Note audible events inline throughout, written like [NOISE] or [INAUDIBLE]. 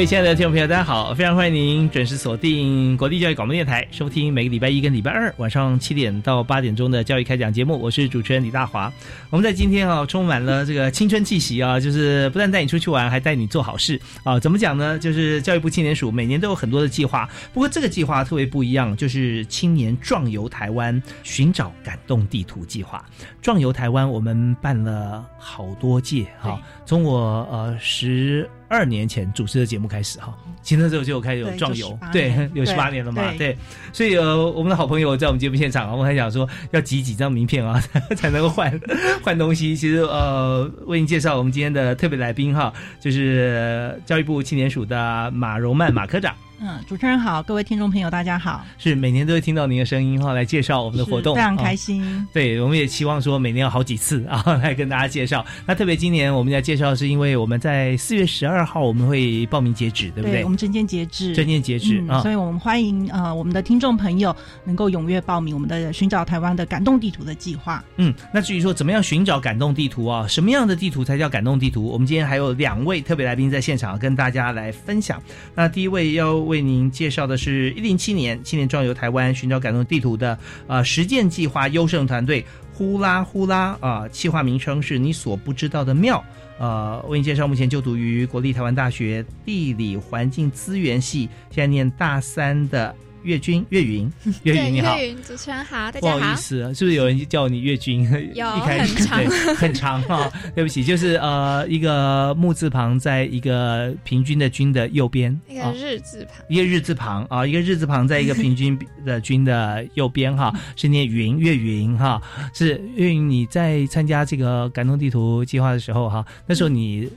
各位亲爱的听众朋友，大家好！非常欢迎您准时锁定国立教育广播电台，收听每个礼拜一跟礼拜二晚上七点到八点钟的教育开讲节目。我是主持人李大华。我们在今天啊，充满了这个青春气息啊，就是不但带你出去玩，还带你做好事啊。怎么讲呢？就是教育部青年署每年都有很多的计划，不过这个计划特别不一样，就是青年壮游台湾，寻找感动地图计划。壮游台湾，我们办了好多届哈，从我呃十。二年前主持的节目开始哈，其实那时候就开始有壮游，对，[LAUGHS] 有十八年了嘛，对，所以呃，我们的好朋友在我们节目现场，我们还想说要集几张名片啊，[LAUGHS] 才能够换 [LAUGHS] 换东西。其实呃，为您介绍我们今天的特别来宾哈，就是教育部青年署的马荣曼马科长。嗯，主持人好，各位听众朋友大家好。是每年都会听到您的声音哈，来介绍我们的活动，非常开心。对，我们也期望说每年有好几次啊，来跟大家介绍。那特别今年我们要介绍，是因为我们在四月十二号我们会报名截止，对不对？我们证件截止，证件截止啊，所以我们欢迎呃我们的听众朋友能够踊跃报名我们的寻找台湾的感动地图的计划。嗯，那至于说怎么样寻找感动地图啊，什么样的地图才叫感动地图？我们今天还有两位特别来宾在现场跟大家来分享。那第一位要为您介绍。的是一零七年青年壮游台湾寻找感动地图的呃实践计划优胜团队呼啦呼啦啊，企划名称是你所不知道的庙呃，为您介绍目前就读于国立台湾大学地理环境资源系，现在念大三的。岳军，岳云，[LAUGHS] 岳云你好，岳云主持人好，大家好。不好意思，是不是有人叫你岳军？有，[LAUGHS] 很长，很长哈。[LAUGHS] 对不起，就是呃，一个木字旁，在一个平均的均的右边，一个日字旁，一个日字旁啊，一个日字旁，在一个平均的均的右边哈，是念云，岳云哈。是岳云，你在参加这个感动地图计划的时候哈，那时候你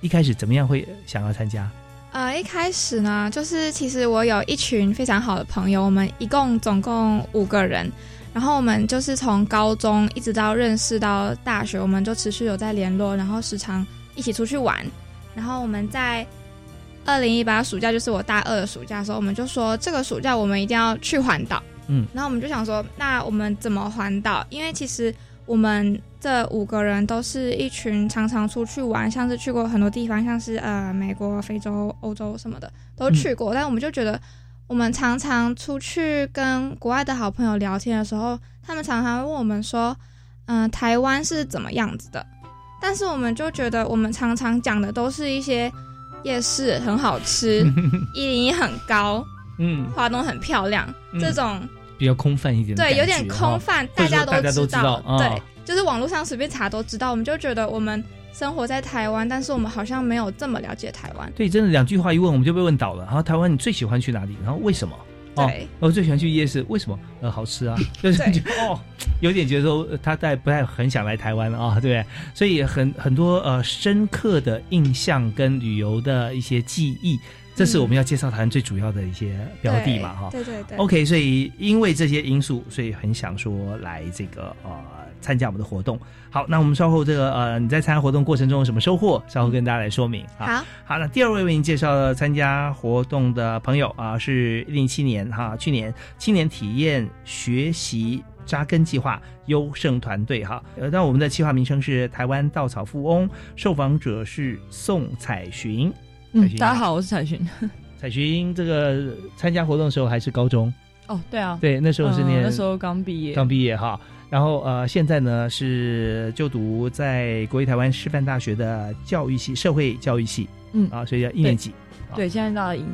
一开始怎么样会想要参加？呃，一开始呢，就是其实我有一群非常好的朋友，我们一共总共五个人，然后我们就是从高中一直到认识到大学，我们就持续有在联络，然后时常一起出去玩。然后我们在二零一八暑假，就是我大二的暑假的时候，我们就说这个暑假我们一定要去环岛。嗯，然后我们就想说，那我们怎么环岛？因为其实我们。这五个人都是一群常常出去玩，像是去过很多地方，像是呃美国、非洲、欧洲什么的都去过。但我们就觉得，我们常常出去跟国外的好朋友聊天的时候，他们常常问我们说：“嗯，台湾是怎么样子的？”但是我们就觉得，我们常常讲的都是一些夜市很好吃，一零一很高，嗯，华东很漂亮这种比较空泛一点，对，有点空泛，大家都知道，对。就是网络上随便查都知道，我们就觉得我们生活在台湾，但是我们好像没有这么了解台湾。对，真的两句话一问，我们就被问倒了。然后台湾你最喜欢去哪里？然后为什么？对，我最喜欢去夜市，为什么？呃，好吃啊，就是哦，有点觉得说他在不太很想来台湾了啊，对不对？所以很很多呃深刻的印象跟旅游的一些记忆。这是我们要介绍台湾最主要的一些标的嘛，哈。对对对。OK，所以因为这些因素，所以很想说来这个呃参加我们的活动。好，那我们稍后这个呃你在参加活动过程中有什么收获，稍后跟大家来说明。好，好，那第二位为您介绍参加活动的朋友啊，是零七年哈，去年青年体验学习扎根计划优胜团队哈。呃，那我们的计划名称是台湾稻草富翁，受访者是宋彩寻。嗯，大家好，我是彩寻。[LAUGHS] 彩寻这个参加活动的时候还是高中哦，对啊，对，那时候是念那时候刚毕业，刚毕业哈。然后呃，现在呢是就读在国立台湾师范大学的教育系社会教育系，嗯啊，所以叫一年级。对，现在大一。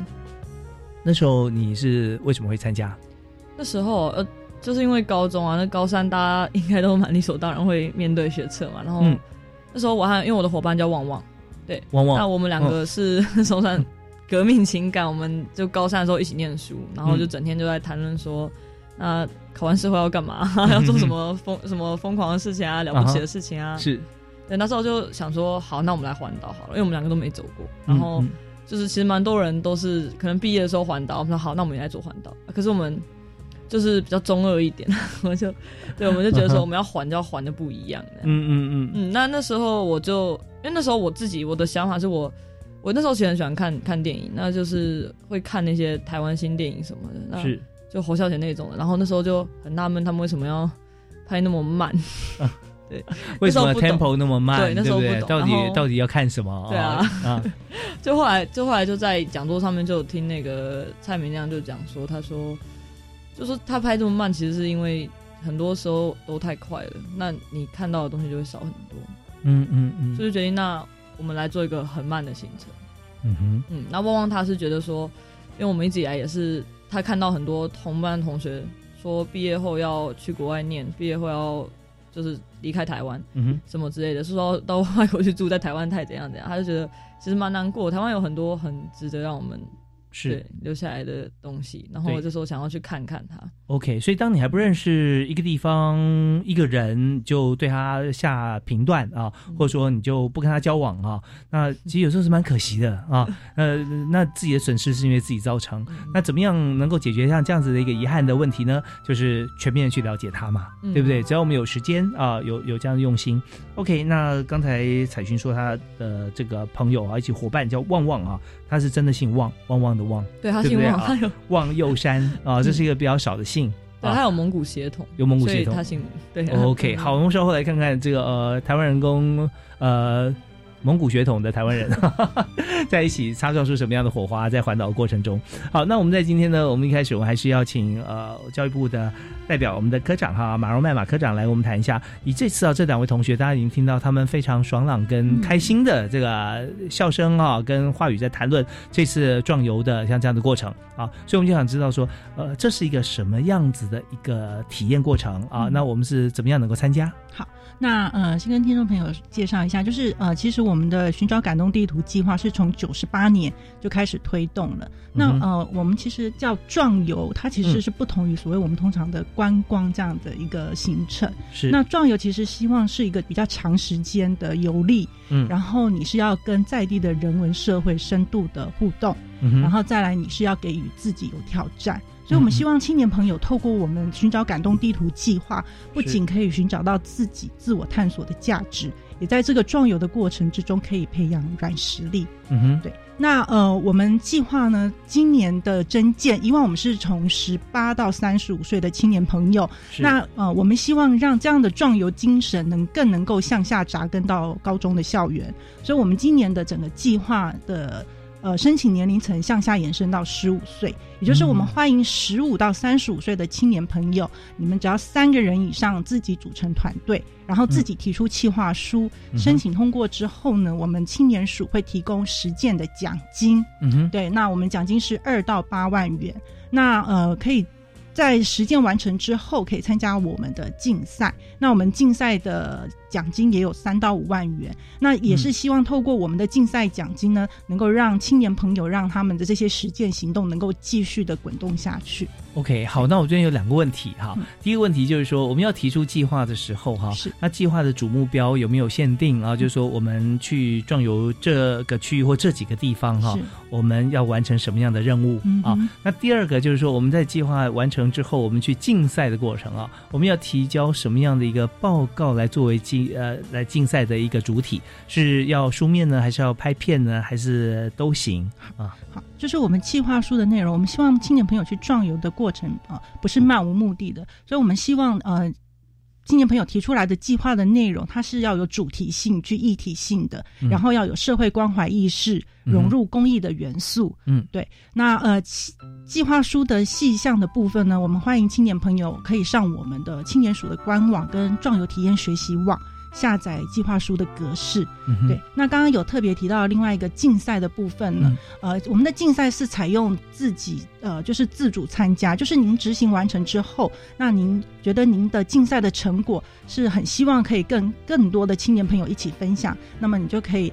那时候你是为什么会参加？那时候呃，就是因为高中啊，那高三大家应该都蛮理所当然会面对学测嘛。然后那时候我还因为我的伙伴叫旺旺，对，那我们两个是 [LAUGHS] 手上革命情感，我们就高三的时候一起念书，然后就整天就在谈论说，那考完试后要干嘛，[LAUGHS] 要做什么疯什么疯狂的事情啊，了不起的事情啊。是，对，那时候就想说，好，那我们来环岛好了，因为我们两个都没走过，然后。就是其实蛮多人都是可能毕业的时候环岛，我们说好，那我们也来做环岛。可是我们就是比较中二一点，[LAUGHS] 我就对，我们就觉得说 [LAUGHS] 我们要还就要还的不一样的。嗯嗯嗯嗯。那那时候我就因为那时候我自己我的想法是我我那时候其实很喜欢看看电影，那就是会看那些台湾新电影什么的，那是就侯孝贤那种的。然后那时候就很纳闷，他们为什么要拍那么慢。[LAUGHS] 对，为什么 tempo 那么慢？对，那时候不懂。到底到底要看什么？对啊，啊，就后来就后来就在讲座上面就听那个蔡明亮就讲说，他说，就说他拍这么慢，其实是因为很多时候都太快了，那你看到的东西就会少很多。嗯嗯嗯，所以决定那我们来做一个很慢的行程。嗯哼，嗯，那旺旺他是觉得说，因为我们一直以来也是他看到很多同班同学说毕业后要去国外念，毕业后要。就是离开台湾，嗯哼，什么之类的，是说到外国去住，在台湾太怎样怎样，他就觉得其实蛮难过。台湾有很多很值得让我们。是留下来的东西，然后我这时候想要去看看他。OK，所以当你还不认识一个地方、一个人，就对他下评断啊，或者说你就不跟他交往啊，那 [LAUGHS] 其实有时候是蛮可惜的啊。呃，那自己的损失是因为自己造成。那怎么样能够解决像这样子的一个遗憾的问题呢？就是全面的去了解他嘛，对不对？只要我们有时间啊，有有这样的用心。OK，那刚才彩勋说他的这个朋友啊，一起伙伴叫旺旺啊。他是真的姓旺，旺旺的旺，对他姓望，他有 [LAUGHS] 望佑山 [LAUGHS] 啊，这是一个比较少的姓，对，他有蒙古血统，有蒙古血统，他姓对。[LAUGHS] OK，好，我们稍后来看看这个呃，台湾人工呃。蒙古血统的台湾人 [LAUGHS] 在一起擦撞出什么样的火花？在环岛过程中，好，那我们在今天呢，我们一开始我们还是要请呃教育部的代表，我们的科长哈马荣麦马科长来我们谈一下。以这次啊，这两位同学，大家已经听到他们非常爽朗跟开心的这个笑声啊，跟话语在谈论这次壮游的像这样的过程啊，所以我们就想知道说，呃，这是一个什么样子的一个体验过程啊？那我们是怎么样能够参加？好。那呃，先跟听众朋友介绍一下，就是呃，其实我们的寻找感动地图计划是从九十八年就开始推动了。那呃，我们其实叫壮游，它其实是不同于所谓我们通常的观光这样的一个行程。是。那壮游其实希望是一个比较长时间的游历，嗯，然后你是要跟在地的人文社会深度的互动，嗯，然后再来你是要给予自己有挑战。所以，我们希望青年朋友透过我们寻找感动地图计划，不仅可以寻找到自己自我探索的价值，也在这个壮游的过程之中可以培养软实力。嗯哼，对。那呃，我们计划呢，今年的征件，以往我们是从十八到三十五岁的青年朋友，那呃，我们希望让这样的壮游精神能更能够向下扎根到高中的校园，所以我们今年的整个计划的。呃，申请年龄层向下延伸到十五岁，也就是我们欢迎十五到三十五岁的青年朋友，你们只要三个人以上自己组成团队，然后自己提出企划书，申请通过之后呢，我们青年署会提供实践的奖金。嗯哼，对，那我们奖金是二到八万元，那呃可以。在实践完成之后，可以参加我们的竞赛。那我们竞赛的奖金也有三到五万元。那也是希望透过我们的竞赛奖金呢，能够让青年朋友让他们的这些实践行动能够继续的滚动下去。OK，好，那我这边有两个问题哈。第一个问题就是说，我们要提出计划的时候哈，是那计划的主目标有没有限定啊？就是说，我们去壮游这个区域或这几个地方哈，我们要完成什么样的任务啊？那第二个就是说，我们在计划完成。之后，我们去竞赛的过程啊，我们要提交什么样的一个报告来作为竞呃来竞赛的一个主体？是要书面呢，还是要拍片呢，还是都行啊？好，就是我们计划书的内容。我们希望青年朋友去壮游的过程啊，不是漫无目的的，所以我们希望呃。青年朋友提出来的计划的内容，它是要有主题性、具议题性的，然后要有社会关怀意识，融入公益的元素。嗯，对。那呃，计划书的细项的部分呢，我们欢迎青年朋友可以上我们的青年署的官网跟壮游体验学习网。下载计划书的格式，对。那刚刚有特别提到另外一个竞赛的部分呢，呃，我们的竞赛是采用自己呃，就是自主参加，就是您执行完成之后，那您觉得您的竞赛的成果是很希望可以跟更多的青年朋友一起分享，那么你就可以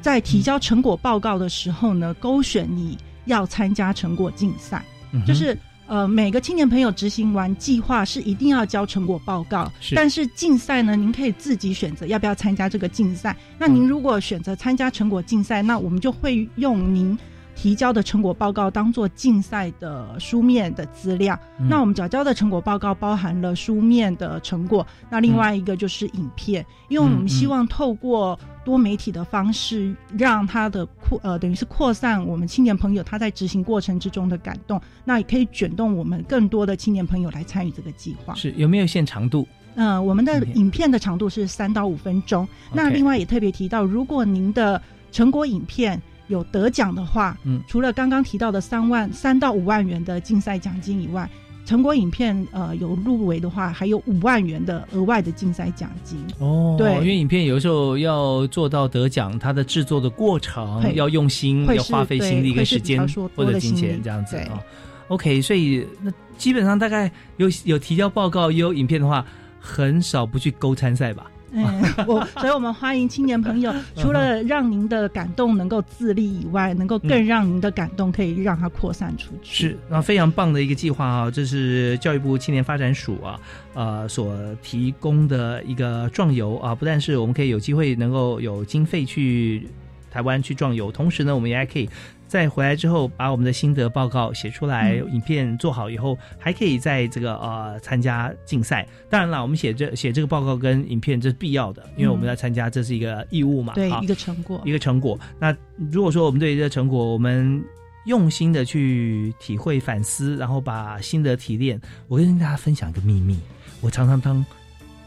在提交成果报告的时候呢，勾选你要参加成果竞赛，就是。呃，每个青年朋友执行完计划是一定要交成果报告，但是竞赛呢，您可以自己选择要不要参加这个竞赛。那您如果选择参加成果竞赛，那我们就会用您。提交的成果报告当做竞赛的书面的资料，那我们缴交的成果报告包含了书面的成果，那另外一个就是影片，因为我们希望透过多媒体的方式，让他的扩呃等于是扩散我们青年朋友他在执行过程之中的感动，那也可以卷动我们更多的青年朋友来参与这个计划。是有没有限长度？嗯，我们的影片的长度是三到五分钟。那另外也特别提到，如果您的成果影片。有得奖的话，嗯，除了刚刚提到的三万三到五万元的竞赛奖金以外，成果影片呃有入围的话，还有五万元的额外的竞赛奖金。哦，对，因为影片有时候要做到得奖，它的制作的过程要用心，要花费心力跟时间或者金钱这样子啊。OK，所以那基本上大概有有提交报告也有影片的话，很少不去勾参赛吧。嗯，[LAUGHS] 我 [LAUGHS] 所以，我们欢迎青年朋友，除了让您的感动能够自立以外，能够更让您的感动可以让它扩散出去。是，那非常棒的一个计划啊！这是教育部青年发展署啊，呃，所提供的一个壮游啊，不但是我们可以有机会能够有经费去台湾去壮游，同时呢，我们也还可以。再回来之后，把我们的心得报告写出来，影片做好以后，还可以在这个呃参加竞赛。当然了，我们写这写这个报告跟影片这是必要的，因为我们要参加，这是一个义务嘛。对，一个成果，一个成果。那如果说我们对这个成果，我们用心的去体会、反思，然后把心得提炼，我跟大家分享一个秘密，我常常当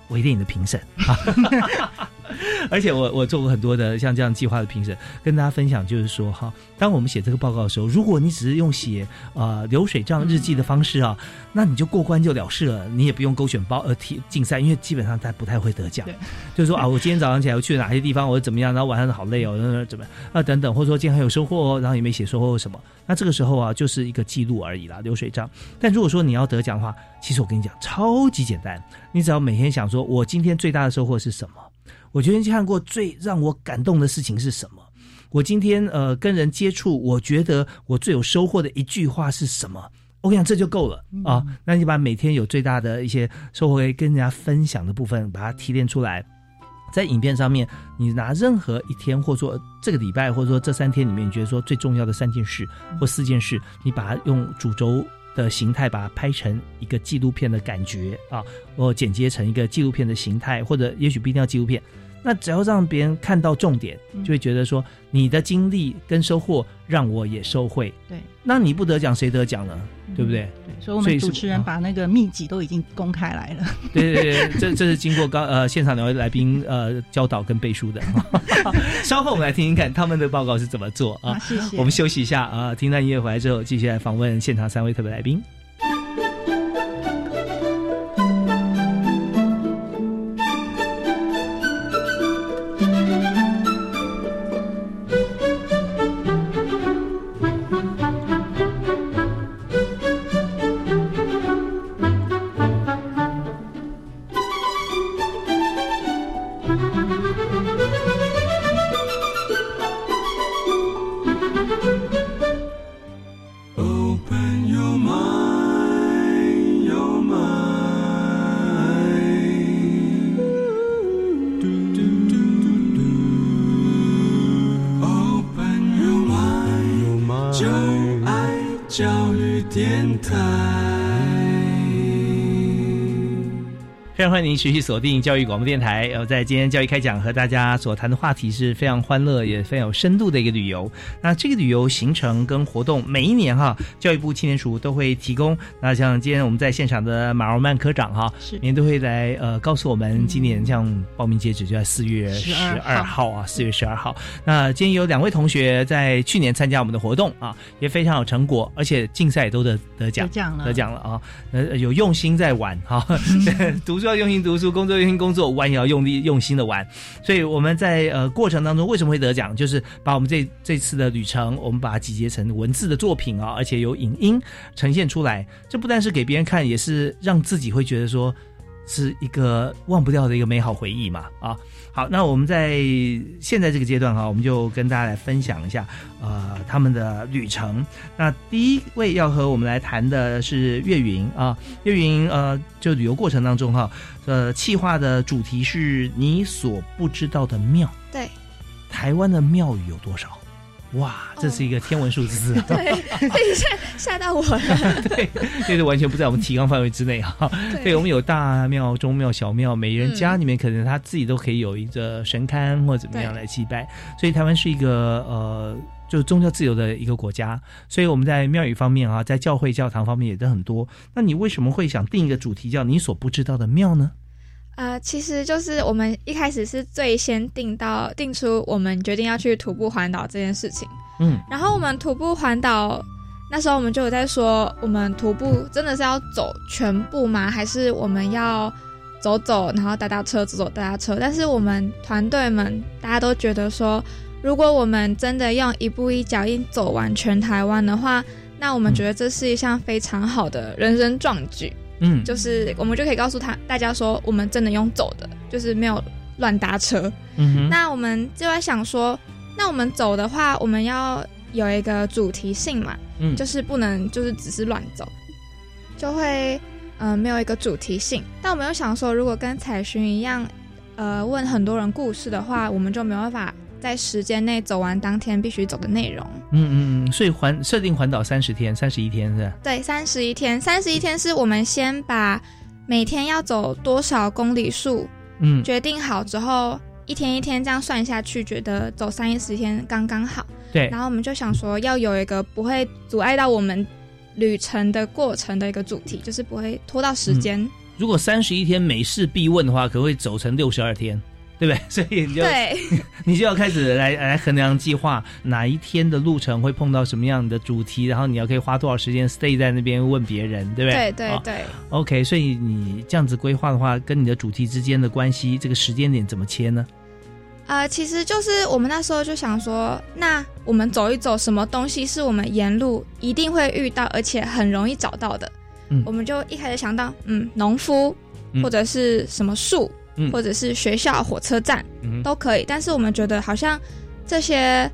微电影的评审。[LAUGHS] [LAUGHS] 而且我我做过很多的像这样计划的评审，跟大家分享就是说哈，当我们写这个报告的时候，如果你只是用写呃流水账日记的方式啊，那你就过关就了事了，你也不用勾选包呃提竞赛，因为基本上他不太会得奖。就是说啊，我今天早上起来我去了哪些地方，我怎么样，然后晚上好累哦，怎么啊等等，或者说今天很有收获哦，然后也没写收获什么，那这个时候啊就是一个记录而已啦，流水账。但如果说你要得奖的话，其实我跟你讲超级简单，你只要每天想说我今天最大的收获是什么。我今天看过最让我感动的事情是什么？我今天呃跟人接触，我觉得我最有收获的一句话是什么？我跟你讲，这就够了啊！那你把每天有最大的一些收获跟人家分享的部分，把它提炼出来，在影片上面，你拿任何一天，或者说这个礼拜，或者说这三天里面，你觉得说最重要的三件事或四件事，你把它用主轴的形态把它拍成一个纪录片的感觉啊，或剪接成一个纪录片的形态，或者也许不一定要纪录片。那只要让别人看到重点，就会觉得说你的经历跟收获让我也收获。对，那你不得奖谁得奖呢？对不对？对，所以我们主持人把那个秘籍都已经公开来了。对对对，这这是经过刚呃现场两位来宾呃教导跟背书的。稍后我们来听听看他们的报告是怎么做啊？谢谢。我们休息一下啊，听到音乐回来之后，继续来访问现场三位特别来宾。常欢迎您持续锁定教育广播电台。呃，在今天教育开讲和大家所谈的话题是非常欢乐也非常有深度的一个旅游。那这个旅游行程跟活动，每一年哈，教育部青年署都会提供。那像今天我们在现场的马荣曼科长哈，是年都会来呃告诉我们，今年像报名截止就在四月十二号啊，四月十二号。那今天有两位同学在去年参加我们的活动啊，也非常有成果，而且竞赛也都得得奖，得奖了，得奖了啊！呃，有用心在玩哈，[LAUGHS] [LAUGHS] 读书用心读书，工作用心工作，玩也要用力用心的玩。所以我们在呃过程当中为什么会得奖，就是把我们这这次的旅程，我们把它集结成文字的作品啊，而且有影音呈现出来。这不但是给别人看，也是让自己会觉得说是一个忘不掉的一个美好回忆嘛啊。好，那我们在现在这个阶段哈，我们就跟大家来分享一下呃他们的旅程。那第一位要和我们来谈的是岳云啊，岳云呃，就旅游过程当中哈，呃，企划的主题是你所不知道的庙。对，台湾的庙宇有多少？哇，这是一个天文数字，对，吓吓到我了，[LAUGHS] 对，这是完全不在我们提纲范围之内哈。对，我们有大庙、中庙、小庙，每人家里面可能他自己都可以有一个神龛或怎么样来祭拜，所以台湾是一个呃，就宗教自由的一个国家，所以我们在庙宇方面啊，在教会教堂方面也都很多。那你为什么会想定一个主题叫你所不知道的庙呢？呃，其实就是我们一开始是最先定到定出我们决定要去徒步环岛这件事情。嗯，然后我们徒步环岛那时候我们就有在说，我们徒步真的是要走全部吗？还是我们要走走，然后搭搭车，走走搭搭车？但是我们团队们大家都觉得说，如果我们真的用一步一脚印走完全台湾的话，那我们觉得这是一项非常好的人生壮举。嗯，就是我们就可以告诉他大家说，我们真的用走的，就是没有乱搭车。嗯那我们就在想说，那我们走的话，我们要有一个主题性嘛，嗯，就是不能就是只是乱走，就会呃没有一个主题性。但我们又想说，如果跟彩巡一样，呃问很多人故事的话，我们就没有办法。在时间内走完当天必须走的内容。嗯嗯嗯，所以环设定环岛三十天，三十一天是吧？对，三十一天，三十一天是我们先把每天要走多少公里数，嗯，决定好之后，一天一天这样算下去，觉得走三十天刚刚好。对，然后我们就想说，要有一个不会阻碍到我们旅程的过程的一个主题，就是不会拖到时间。如果三十一天每事必问的话，可会走成六十二天。对不对？[LAUGHS] 所以你就 [LAUGHS] 你就要开始来来衡量计划，哪一天的路程会碰到什么样的主题，然后你要可以花多少时间 stay 在那边问别人，对不对？对对对。OK，所以你这样子规划的话，跟你的主题之间的关系，这个时间点怎么切呢？呃，其实就是我们那时候就想说，那我们走一走，什么东西是我们沿路一定会遇到，而且很容易找到的？嗯，我们就一开始想到，嗯，农夫或者是什么树。或者是学校、火车站都可以，但是我们觉得好像这些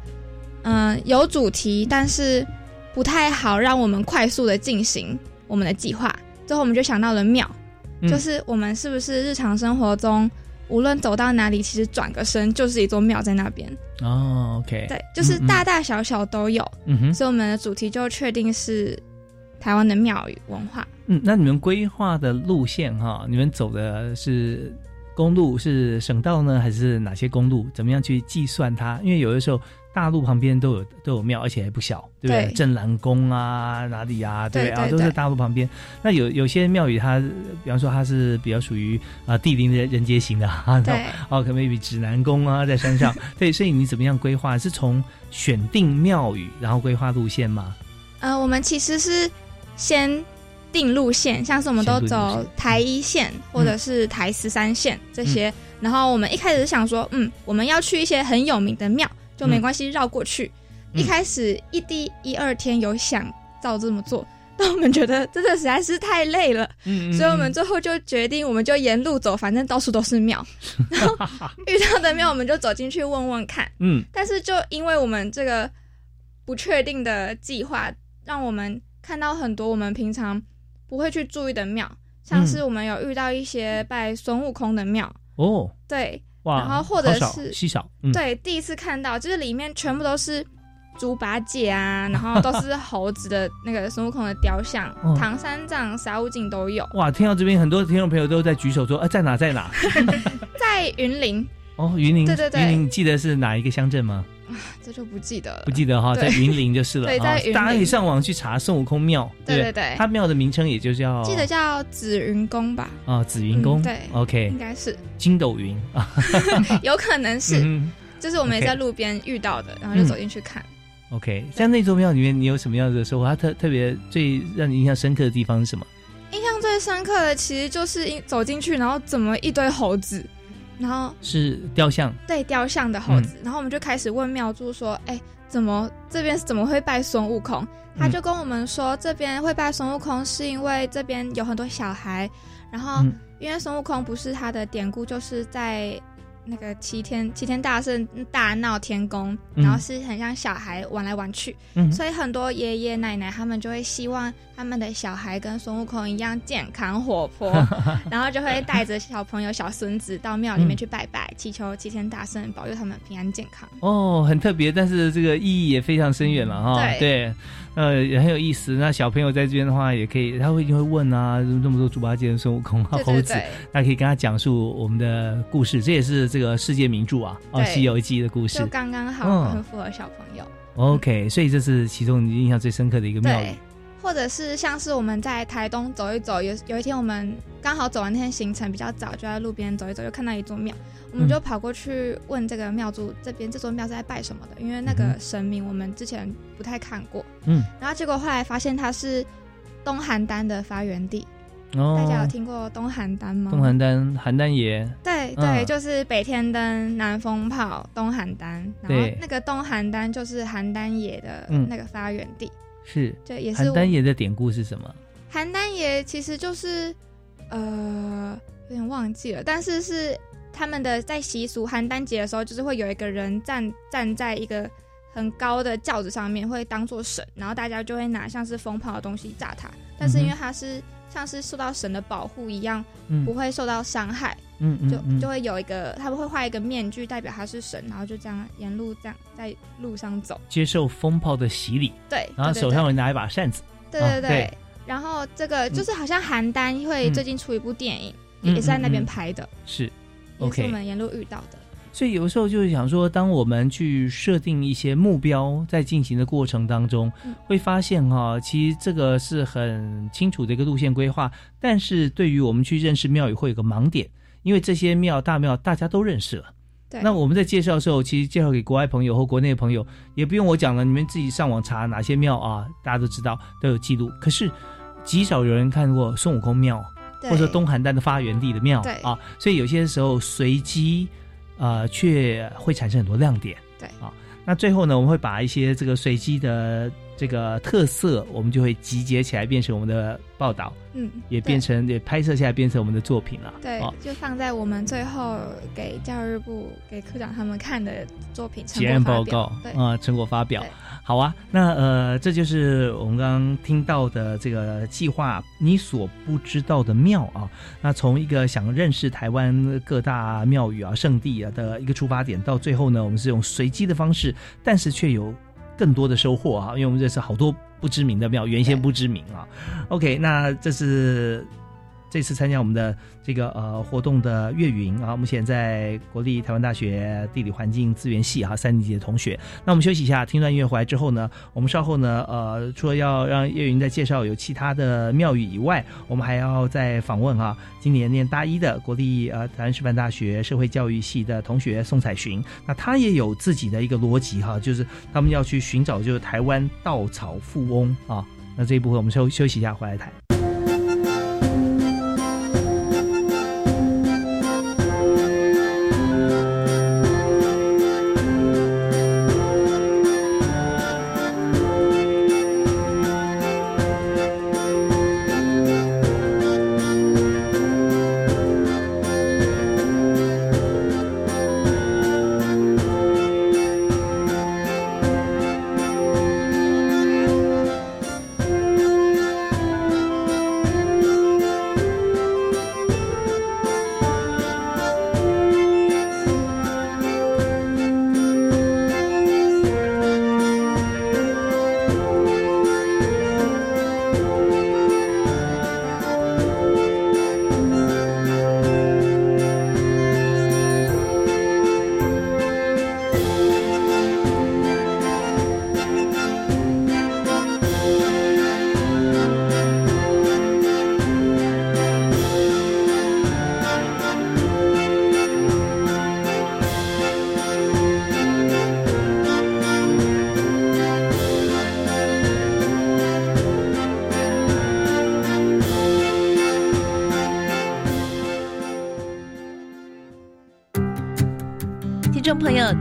嗯有主题，但是不太好让我们快速的进行我们的计划。最后我们就想到了庙，就是我们是不是日常生活中无论走到哪里，其实转个身就是一座庙在那边哦。OK，对，就是大大小小都有。嗯哼，所以我们的主题就确定是台湾的庙宇文化。嗯，那你们规划的路线哈，你们走的是？公路是省道呢，还是哪些公路？怎么样去计算它？因为有的时候大路旁边都有都有庙，而且还不小，对不对？镇南宫啊，哪里啊，对啊？都是大路旁边。那有有些庙宇，它比方说它是比较属于啊地灵人人杰型的啊，对，哦，可能 maybe 指南宫啊，在山上。[LAUGHS] 对，所以你怎么样规划？是从选定庙宇，然后规划路线吗？呃，我们其实是先。定路线，像是我们都走台一线或者是台十三线这些，然后我们一开始想说，嗯，我们要去一些很有名的庙，就没关系，绕过去。一开始一第一二天有想照这么做，但我们觉得真的实在是太累了，嗯，所以我们最后就决定，我们就沿路走，反正到处都是庙，然 [LAUGHS] 后遇到的庙我们就走进去问问看，嗯，但是就因为我们这个不确定的计划，让我们看到很多我们平常。不会去注意的庙，像是我们有遇到一些拜孙悟空的庙哦，对，哇，然后或者是稀少，对，第一次看到就是里面全部都是猪八戒啊，[LAUGHS] 然后都是猴子的那个孙悟空的雕像，唐三藏、沙悟净都有。哇，听到这边很多听众朋友都在举手说，啊，在哪在哪？[LAUGHS] [LAUGHS] 在云林。哦，云林，对对对，云林记得是哪一个乡镇吗？[LAUGHS] 这就不记得了，不记得哈，在云林就是了。[LAUGHS] 对，在云林，大家可以上网去查孙悟空庙。对对对，他庙的名称也就叫，记得叫紫云宫吧？啊，紫云宫。对，OK，应该是筋斗云啊，[LAUGHS] 有可能是，就是我们也在路边遇到的，然后就走进去看。OK，像那座庙里面，你有什么样的收获？它特特别最让你印象深刻的地方是什么？印象最深刻的其实就是走进去，然后怎么一堆猴子。然后是雕像，对雕像的猴子。然后我们就开始问妙珠说：“哎，怎么这边怎么会拜孙悟空？”他就跟我们说：“这边会拜孙悟空，是因为这边有很多小孩。然后因为孙悟空不是他的典故，就是在。”那个齐天齐天大圣大闹天宫，然后是很像小孩玩来玩去，所以很多爷爷奶奶他们就会希望他们的小孩跟孙悟空一样健康活泼，[LAUGHS] 然后就会带着小朋友小孙子到庙里面去拜拜，祈求齐天大圣保佑他们平安健康。哦，很特别，但是这个意义也非常深远了哈。对。呃，也很有意思。那小朋友在这边的话，也可以，他会一定会问啊，那么多猪八戒、孙悟空、猴子，那可以跟他讲述我们的故事。这也是这个世界名著啊，哦，《西游记》的故事，就刚刚好，很符合小朋友。OK，所以这是其中你印象最深刻的一个庙宇。或者是像是我们在台东走一走，有有一天我们刚好走完那天行程比较早，就在路边走一走，就看到一座庙，我们就跑过去问这个庙主这边这座庙是在拜什么的，因为那个神明我们之前不太看过，嗯，然后结果后来发现它是东邯郸的发源地，哦，大家有听过东邯郸吗？东邯郸，邯郸爷，对对，就是北天灯、南风炮、东邯郸，然后那个东邯郸就是邯郸爷的那个发源地。是，对，也是邯郸爷的典故是什么？邯郸爷其实就是，呃，有点忘记了，但是是他们的在习俗邯郸节的时候，就是会有一个人站站在一个很高的轿子上面，会当做神，然后大家就会拿像是风炮的东西炸他，但是因为他是像是受到神的保护一样，不会受到伤害。嗯嗯，就就会有一个，他们会画一个面具，代表他是神，然后就这样沿路这样在路上走，接受风炮的洗礼。对，然后手上会拿一把扇子。对对对。然后这个就是好像邯郸会最近出一部电影，也是在那边拍的。是，OK。我们沿路遇到的。所以有时候就是想说，当我们去设定一些目标，在进行的过程当中，会发现哈，其实这个是很清楚的一个路线规划，但是对于我们去认识庙宇，会有个盲点。因为这些庙大庙大家都认识了，对。那我们在介绍的时候，其实介绍给国外朋友或国内的朋友，也不用我讲了，你们自己上网查哪些庙啊，大家都知道都有记录。可是极少有人看过孙悟空庙，或者说东邯郸的发源地的庙啊，所以有些时候随机呃，却会产生很多亮点。对啊，那最后呢，我们会把一些这个随机的这个特色，我们就会集结起来，变成我们的报道。嗯，也变成也拍摄下来变成我们的作品了。对，就放在我们最后给教育部给科长他们看的作品结案报告。对啊，成果发表。好啊，那呃，这就是我们刚刚听到的这个计划，你所不知道的庙啊。那从一个想认识台湾各大庙宇啊、圣地啊的一个出发点，到最后呢，我们是用随机的方式，但是却有更多的收获啊，因为我们认识好多。不知名的庙，原先不知名啊。OK，那这是这次参加我们的。这个呃活动的岳云啊，目前在国立台湾大学地理环境资源系哈三年级的同学。那我们休息一下，听段音乐回来之后呢，我们稍后呢呃除了要让岳云再介绍有其他的庙宇以外，我们还要再访问哈今年念大一的国立呃台湾师范大学社会教育系的同学宋彩寻。那他也有自己的一个逻辑哈，就是他们要去寻找就是台湾稻草富翁啊。那这一部分我们休休息一下回来谈。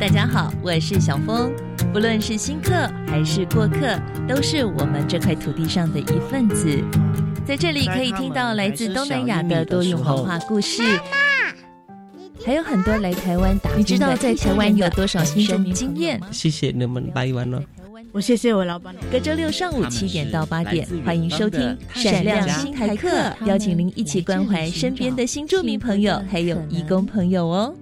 大家好，我是小峰。不论是新客还是过客，都是我们这块土地上的一份子。在这里可以听到来自东南亚的多元文化故事，还有很多来台湾打拼。你知道在台湾有多少新生经验？谢谢你们拜完了。我谢谢我老板。隔周六上午七点到八点，欢迎收听《闪亮新台客》，邀请您一起关怀身边的新住民朋友，还有义工朋友哦。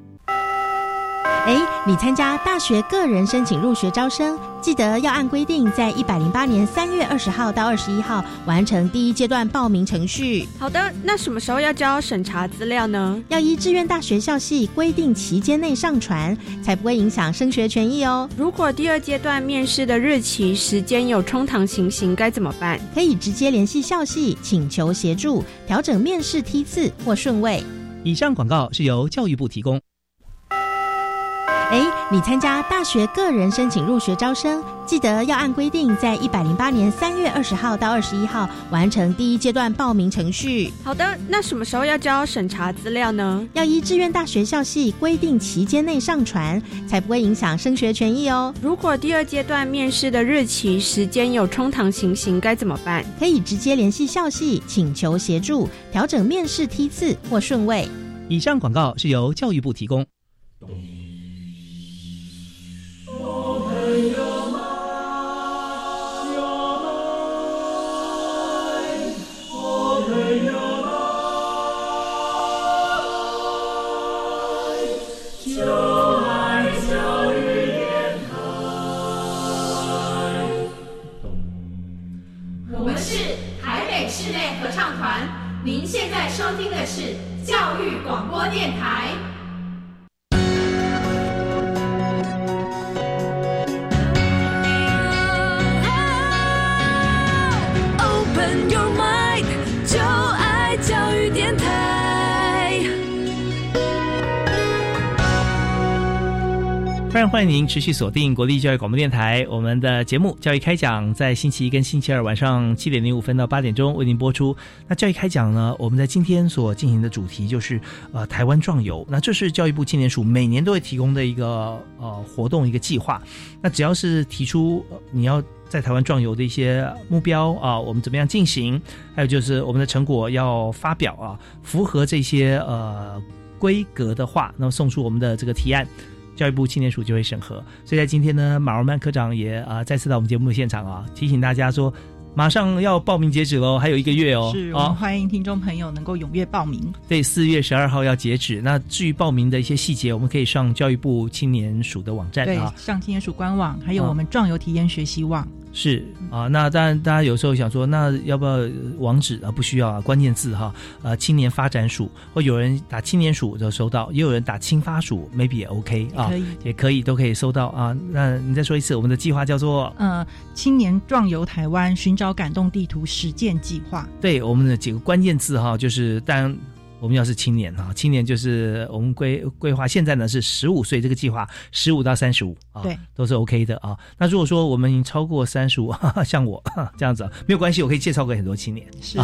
哎，你参加大学个人申请入学招生，记得要按规定在一百零八年三月二十号到二十一号完成第一阶段报名程序。好的，那什么时候要交审查资料呢？要依志愿大学校系规定期间内上传，才不会影响升学权益哦。如果第二阶段面试的日期时间有冲堂情形，该怎么办？可以直接联系校系，请求协助调整面试梯次或顺位。以上广告是由教育部提供。哎，你参加大学个人申请入学招生，记得要按规定在一百零八年三月二十号到二十一号完成第一阶段报名程序。好的，那什么时候要交审查资料呢？要依志愿大学校系规定期间内上传，才不会影响升学权益哦。如果第二阶段面试的日期时间有冲堂情形，该怎么办？可以直接联系校系，请求协助调整面试梯次或顺位。以上广告是由教育部提供。电台。欢迎您持续锁定国立教育广播电台，我们的节目《教育开讲》在星期一跟星期二晚上七点零五分到八点钟为您播出。那《教育开讲》呢，我们在今天所进行的主题就是呃台湾壮游。那这是教育部青年署每年都会提供的一个呃活动一个计划。那只要是提出你要在台湾壮游的一些目标啊，我们怎么样进行？还有就是我们的成果要发表啊，符合这些呃规格的话，那么送出我们的这个提案。教育部青年署就会审核，所以在今天呢，马荣曼科长也啊再次到我们节目的现场啊，提醒大家说，马上要报名截止喽，还有一个月哦。是，我们欢迎听众朋友能够踊跃报名。对，四月十二号要截止。那至于报名的一些细节，我们可以上教育部青年署的网站对，上青年署官网，还有我们壮游体验学习网。是啊，那当然，大家有时候想说，那要不要网址啊？不需要啊，关键字哈，呃，青年发展署，或有人打青年署就收到，也有人打青发署，maybe 也 OK 啊，可以，也可以，都可以收到啊。那你再说一次，我们的计划叫做呃，青年壮游台湾，寻找感动地图实践计划。对，我们的几个关键字哈，就是当。我们要是青年啊，青年就是我们规规划，现在呢是十五岁这个计划，十五到三十五啊，对，都是 OK 的啊。那如果说我们已经超过三十五，[LAUGHS] 像我 [LAUGHS] 这样子没有关系，我可以介绍给很多青年是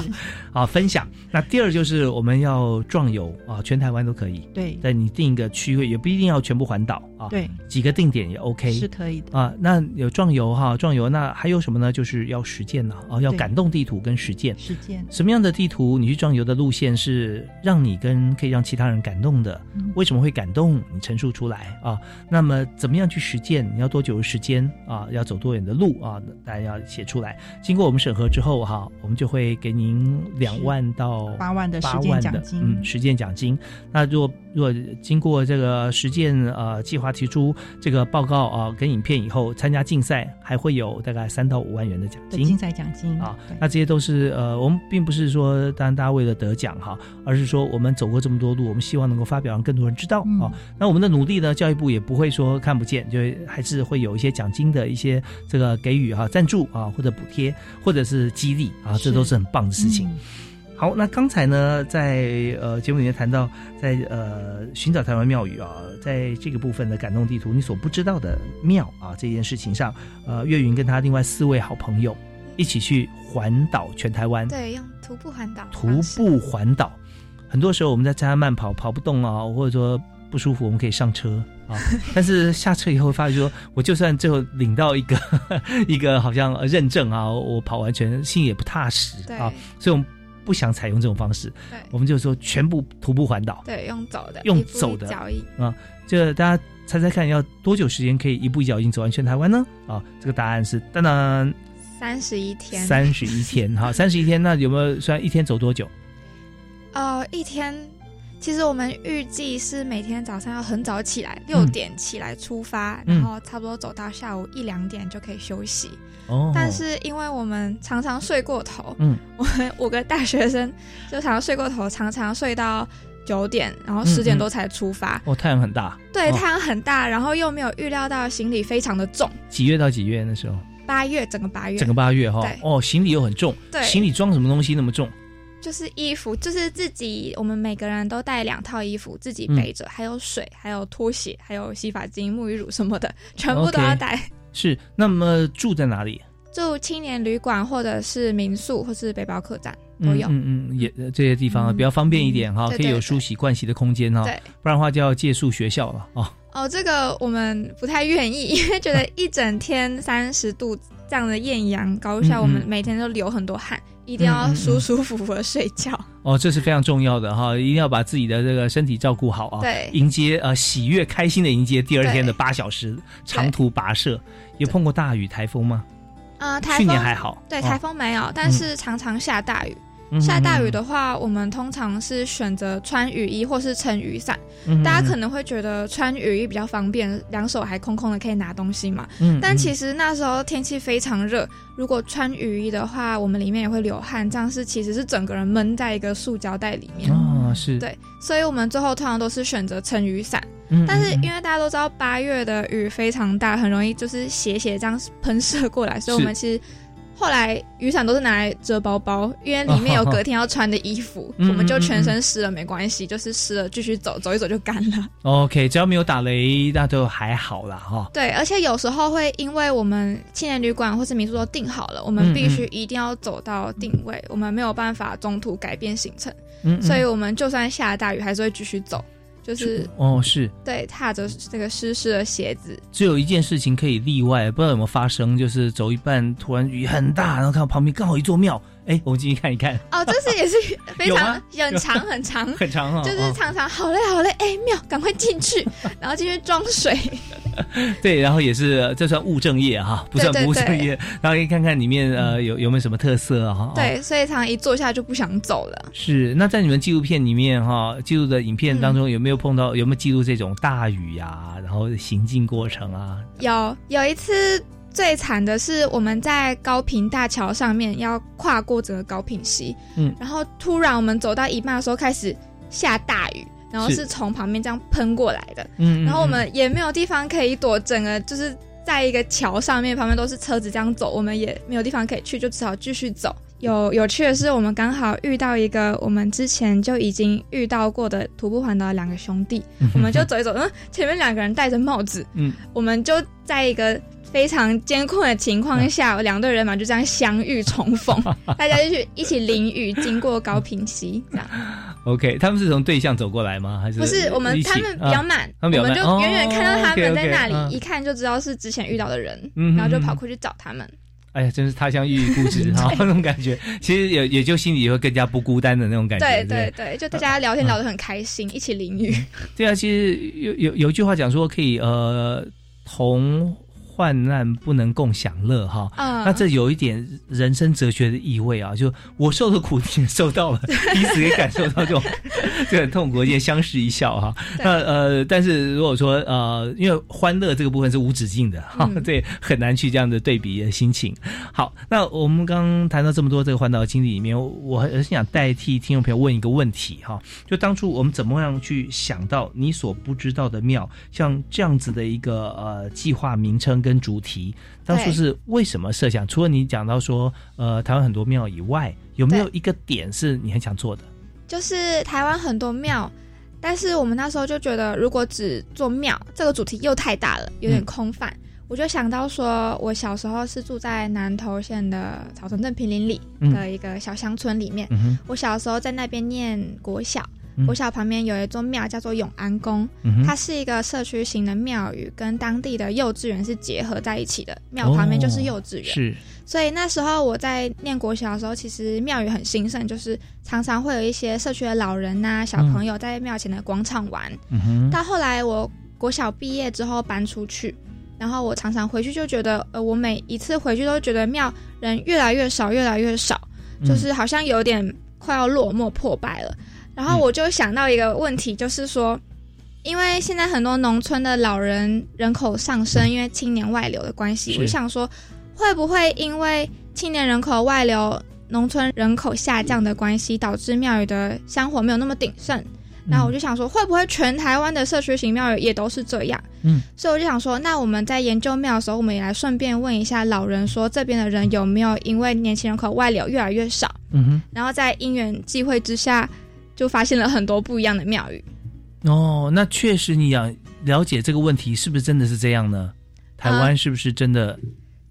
啊分享。那第二就是我们要壮游啊，全台湾都可以。对，但你定一个区域，也不一定要全部环岛啊。对，几个定点也 OK，是可以的啊。那有壮游哈，壮游那还有什么呢？就是要实践呢啊，要感动地图跟实践。实践什么样的地图？你去壮游的路线是让你跟可以让其他人感动的，为什么会感动？你陈述出来啊。那么怎么样去实践？你要多久的时间啊？要走多远的路啊？大家要写出来。经过我们审核之后哈，我们就会给您两万到八万的实践奖金嗯实践奖金。那如果如果经过这个实践呃计划提出这个报告啊跟影片以后，参加竞赛还会有大概三到五万元的奖金。竞赛奖金啊，那这些都是呃我们并不是说当然大家为了得奖哈，而是说我们走过这么。多路，我们希望能够发表，让更多人知道啊。那我们的努力呢？教育部也不会说看不见，就还是会有一些奖金的一些这个给予哈，赞助啊，或者补贴，或者是激励啊，这都是很棒的事情。好，那刚才呢，在呃节目里面谈到，在呃寻找台湾庙宇啊，在这个部分的感动地图，你所不知道的庙啊这件事情上，呃，岳云跟他另外四位好朋友一起去环岛全台湾，对，用徒步环岛，徒步环岛。很多时候我们在参加慢跑跑不动啊，或者说不舒服，我们可以上车啊。[LAUGHS] 但是下车以后发现说，我就算最后领到一个 [LAUGHS] 一个好像认证啊，我跑完全心也不踏实啊，所以我们不想采用这种方式。对，我们就说全部徒步环岛。对，用走的，用走的脚印啊。这大家猜猜看，要多久时间可以一步一脚印走完全台湾呢？啊，这个答案是当当。三十一天，三十一天，哈，三十一天，那有没有算一天走多久？呃，一天，其实我们预计是每天早上要很早起来，六点起来出发，然后差不多走到下午一两点就可以休息。哦，但是因为我们常常睡过头，嗯，我们五个大学生就常常睡过头，常常睡到九点，然后十点多才出发。哦，太阳很大，对，太阳很大，然后又没有预料到行李非常的重。几月到几月那时候？八月，整个八月，整个八月哈，哦，行李又很重，对，行李装什么东西那么重？就是衣服，就是自己，我们每个人都带两套衣服，自己背着，还有水，还有拖鞋，还有洗发精、沐浴乳什么的，全部都要带。[LAUGHS] 是，那么住在哪里？住青年旅馆，或者是民宿，或是背包客栈都有。嗯嗯，也这些地方比较方便一点哈，可以有梳洗盥洗的空间哈。对，不然的话就要借宿学校了哦。哦，这个我们不太愿意，因为觉得一整天三十度这样的艳阳高下，我们每天都流很多汗，一定要舒舒服服的睡觉。哦，这是非常重要的哈，一定要把自己的这个身体照顾好啊。对，迎接呃喜悦开心的迎接第二天的八小时长途跋涉。有碰过大雨台风吗？啊，去年还好。对，台风没有，但是常常下大雨。下大雨的话，我们通常是选择穿雨衣或是撑雨伞。大家可能会觉得穿雨衣比较方便，两手还空空的可以拿东西嘛。但其实那时候天气非常热，如果穿雨衣的话，我们里面也会流汗，这样是其实是整个人闷在一个塑胶袋里面。哦，是。对，所以我们最后通常都是选择撑雨伞。但是因为大家都知道八月的雨非常大，很容易就是斜斜这样喷射过来，所以我们其实。后来雨伞都是拿来遮包包，因为里面有隔天要穿的衣服，[LAUGHS] 我们就全身湿了没关系，就是湿了继续走，走一走就干了。OK，只要没有打雷，那就还好啦哈。对，而且有时候会因为我们青年旅馆或是民宿都订好了，我们必须一定要走到定位，我们没有办法中途改变行程，所以我们就算下大雨还是会继续走。就是哦，是对，踏着这个湿湿的鞋子。只有一件事情可以例外，不知道有没有发生，就是走一半，突然雨很大，然后看到旁边刚好一座庙。哎，我们进去看一看。哦，这是也是 [LAUGHS] 非常很长很长 [LAUGHS] 很长哈，就是常常好累好累，哎，庙赶快进去，然后进去装水。[LAUGHS] 对，然后也是这算物证业哈，不算不务正业。然后可以看看里面呃有有没有什么特色哈。对，所以常常一坐下就不想走了。是，那在你们纪录片里面哈，记录的影片当中有没有碰到有没有记录这种大雨呀，然后行进过程啊？有，有一次。最惨的是，我们在高平大桥上面要跨过整个高平溪，嗯，然后突然我们走到一半的时候开始下大雨，然后是从旁边这样喷过来的，嗯，然后我们也没有地方可以躲，整个就是在一个桥上面，旁边都是车子这样走，我们也没有地方可以去，就只好继续走。有有趣的是，我们刚好遇到一个我们之前就已经遇到过的徒步环岛两个兄弟，我们就走一走，嗯，前面两个人戴着帽子，嗯，我们就在一个。非常艰困的情况下，两队人马就这样相遇重逢，[LAUGHS] 大家就去一起淋雨，经过高平溪，这样。OK，他们是从对象走过来吗？还是不是？我们他们比较慢，我们就远远看到他们在那里，一看就知道是之前遇到的人，然后就跑过去找他们。哎呀，真是他乡遇故知 [LAUGHS] 哈，那种感觉，其实也也就心里也会更加不孤单的那种感觉。对对对，就大家聊天聊得很开心，一起淋雨。对啊，其实有有有一句话讲说，可以呃同。患难不能共享乐，哈，那这有一点人生哲学的意味啊！就我受的苦，你也受到了，[LAUGHS] 彼此也感受到这种 [LAUGHS] 这很痛苦，也相视一笑哈。那呃，但是如果说呃，因为欢乐这个部分是无止境的哈，对，很难去这样的对比的心情。好，那我们刚谈到这么多这个环岛经历里面，我还是想代替听众朋友问一个问题哈，就当初我们怎么样去想到你所不知道的庙，像这样子的一个呃计划名称？跟主题当初是为什么设想？除了你讲到说，呃，台湾很多庙以外，有没有一个点是你很想做的？就是台湾很多庙，但是我们那时候就觉得，如果只做庙，这个主题又太大了，有点空泛。我就想到说，我小时候是住在南投县的草屯镇平林里的一个小乡村里面。我小时候在那边念国小。国小旁边有一座庙叫做永安宫，它是一个社区型的庙宇，跟当地的幼稚园是结合在一起的。庙旁边就是幼稚园，是。所以那时候我在念国小的时候，其实庙宇很兴盛，就是常常会有一些社区的老人呐、小朋友在庙前的广场玩。到后来我国小毕业之后搬出去，然后我常常回去就觉得，呃，我每一次回去都觉得庙人越来越少，越来越少，就是好像有点快要落寞破败了。然后我就想到一个问题，就是说，因为现在很多农村的老人人口上升，因为青年外流的关系，我就想说。会不会因为青年人口外流、农村人口下降的关系，导致庙宇的香火没有那么鼎盛？然后我就想说，会不会全台湾的社区型庙宇也都是这样？嗯，所以我就想说，那我们在研究庙的时候，我们也来顺便问一下老人，说这边的人有没有因为年轻人口外流越来越少？嗯哼，然后在因缘际会之下，就发现了很多不一样的庙宇。哦，那确实，你要了解这个问题，是不是真的是这样呢？台湾是不是真的？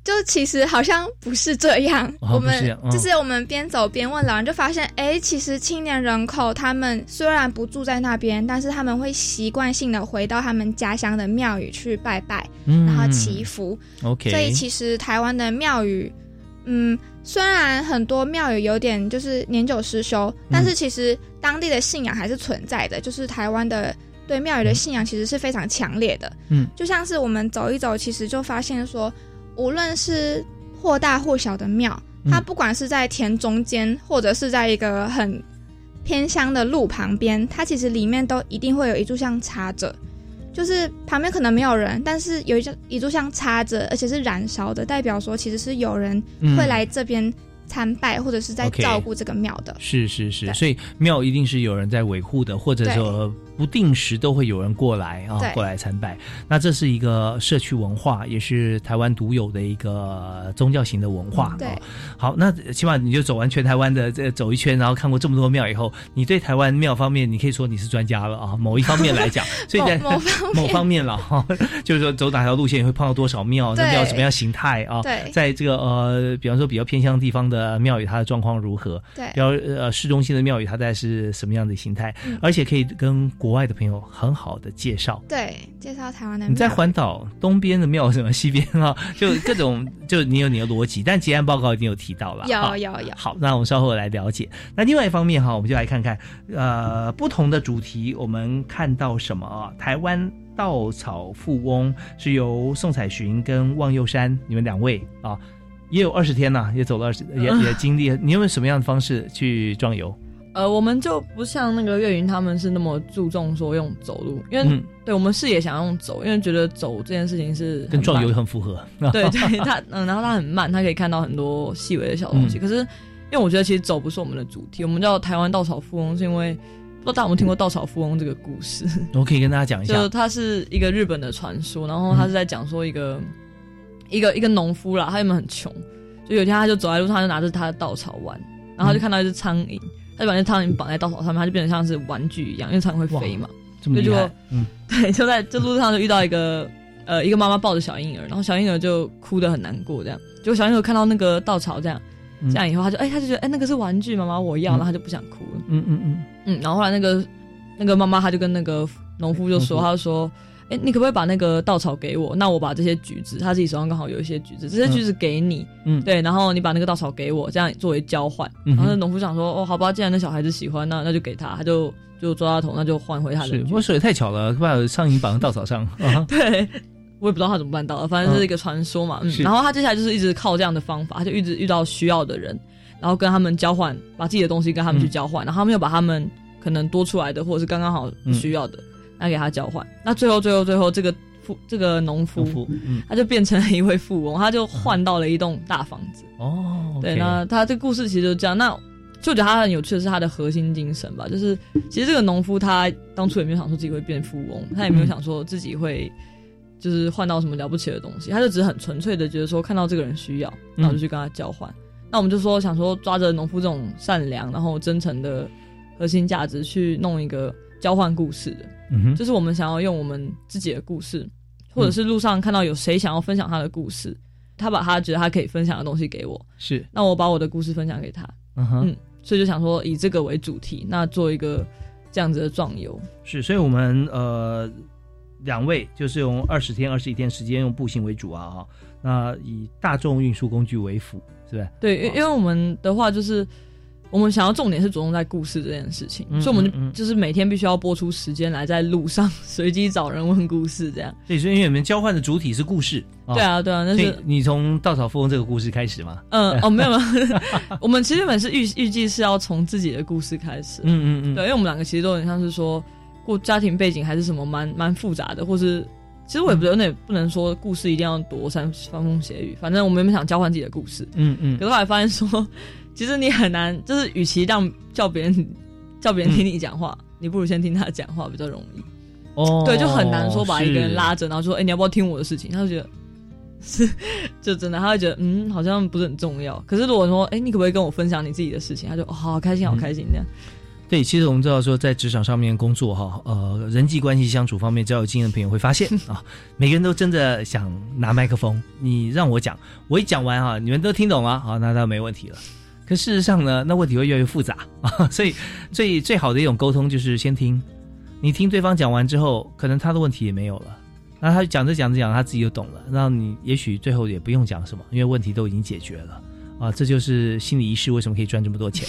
就其实好像不是这样，我们就是我们边走边问老人，就发现，哎，其实青年人口他们虽然不住在那边，但是他们会习惯性的回到他们家乡的庙宇去拜拜，然后祈福。OK，所以其实台湾的庙宇，嗯，虽然很多庙宇有点就是年久失修，但是其实当地的信仰还是存在的，就是台湾的对庙宇的信仰其实是非常强烈的。嗯，就像是我们走一走，其实就发现说。无论是或大或小的庙，它不管是在田中间，或者是在一个很偏乡的路旁边，它其实里面都一定会有一炷香插着，就是旁边可能没有人，但是有一炷一炷香插着，而且是燃烧的，代表说其实是有人会来这边参拜，或者是在照顾这个庙的。是是是，所以庙一定是有人在维护的，或者说。不定时都会有人过来啊，过来参拜。那这是一个社区文化，也是台湾独有的一个宗教型的文化。对，好，那起码你就走完全台湾的这走一圈，然后看过这么多庙以后，你对台湾庙方面，你可以说你是专家了啊。某一方面来讲，[LAUGHS] 所以在某方面 [LAUGHS] 了哈，就是说走哪条路线你会碰到多少庙，那庙什么样形态啊？对，在这个呃，比方说比较偏向地方的庙宇，它的状况如何？对，比较呃市中心的庙宇，它在是什么样的形态？而且可以跟。国外的朋友很好的介绍，对，介绍台湾的。你在环岛东边的庙什么西边啊？[LAUGHS] 就各种，就你有你的逻辑，但结案报告已经有提到了。有有有。好，那我们稍后来了解。那另外一方面哈，我们就来看看，呃，不同的主题，我们看到什么啊？台湾稻草富翁是由宋彩寻跟望佑山你们两位啊，也有二十天呐，也走了二十，也 [LAUGHS] 也经历。你用什么样的方式去壮游？呃，我们就不像那个岳云他们是那么注重说用走路，因为对我们是也想用走，因为觉得走这件事情是跟壮游很符合。对 [LAUGHS] 对，他嗯，然后他很慢，他可以看到很多细微的小东西。可是因为我觉得其实走不是我们的主题，我们叫台湾稻草富翁，是因为不知道大家有没有听过稻草富翁这个故事？[LAUGHS] 我可以跟大家讲一下，就它是一个日本的传说，然后他是在讲说一个一个一个农夫啦，他原本很穷，就有一天他就走在路上，就拿着他的稻草玩，然后就看到一只苍蝇。他就把那苍蝇绑在稻草上面，它就变成像是玩具一样，因为苍蝇会飞嘛。就就嗯，[LAUGHS] 对，就在这路上就遇到一个呃一个妈妈抱着小婴儿，然后小婴儿就哭得很难过，这样。结果小婴儿看到那个稻草这样，这样以后他就哎他就觉得哎那个是玩具，妈妈我要，然后他就不想哭了。嗯嗯嗯嗯，然后后来那个那个妈妈他就跟那个农夫就说，他就说。哎，你可不可以把那个稻草给我？那我把这些橘子，他自己手上刚好有一些橘子，这些橘子给你，嗯，对，然后你把那个稻草给我，这样作为交换。然后农夫想说，哦，好吧，既然那小孩子喜欢，那那就给他，他就就抓他头，那就换回他的。是，我手也太巧了，把苍蝇绑在稻草上。[LAUGHS] 对，我也不知道他怎么办到的，反正是一个传说嘛。嗯，然后他接下来就是一直靠这样的方法，他就一直遇到需要的人，然后跟他们交换，把自己的东西跟他们去交换，然后他们又把他们可能多出来的或者是刚刚好需要的拿给他交换。那最后，最后，最后这个。富这个农夫，他就变成了一位富翁，他就换到了一栋大房子。哦，对，那他这故事其实就这样。那就我觉得他很有趣的是他的核心精神吧，就是其实这个农夫他当初也没有想说自己会变富翁，他也没有想说自己会就是换到什么了不起的东西，他就只是很纯粹的觉得说看到这个人需要，然后就去跟他交换。那我们就说想说抓着农夫这种善良然后真诚的核心价值去弄一个交换故事的。就是我们想要用我们自己的故事，或者是路上看到有谁想要分享他的故事，他把他觉得他可以分享的东西给我，是，那我把我的故事分享给他，嗯哼，所以就想说以这个为主题，那做一个这样子的壮游。是，所以我们呃两位就是用二十天、二十一天时间用步行为主啊，哈，那以大众运输工具为辅，是不是？对，因因为我们的话就是。我们想要重点是着重在故事这件事情，所以我们就就是每天必须要播出时间来在路上 [LAUGHS] 随机找人问故事，这样。对，所以因为你们交换的主体是故事。对啊，对啊，那是你从稻草富翁这个故事开始吗？嗯，[LAUGHS] 哦，没有，[LAUGHS] 我们其实本是预预计是要从自己的故事开始。嗯嗯嗯。对，因为我们两个其实都很像是说过家庭背景还是什么蛮蛮复杂的，或是其实我也不有点不能说故事一定要多煽煽风斜雨，反正我们想交换自己的故事。嗯嗯。可是后来发现说。其实你很难，就是与其让叫别人叫别人听你讲话，你不如先听他讲话比较容易。哦，对，就很难说把一个人拉着，然后说：“哎，你要不要听我的事情？”他就觉得是，[LAUGHS] 就真的，他会觉得嗯，好像不是很重要。可是如果说：“哎，你可不可以跟我分享你自己的事情？”他就好开心，好开心这样。对，其实我们知道说，在职场上面工作哈，呃，人际关系相处方面，只要有经验的朋友会发现 [LAUGHS] 啊，每个人都真的想拿麦克风，你让我讲，我一讲完哈，你们都听懂了，好，那倒没问题了。可事实上呢，那问题会越来越复杂。啊，[LAUGHS] 所以最最好的一种沟通就是先听，你听对方讲完之后，可能他的问题也没有了，那他讲着讲着讲，他自己就懂了，那你也许最后也不用讲什么，因为问题都已经解决了。啊，这就是心理医师为什么可以赚这么多钱。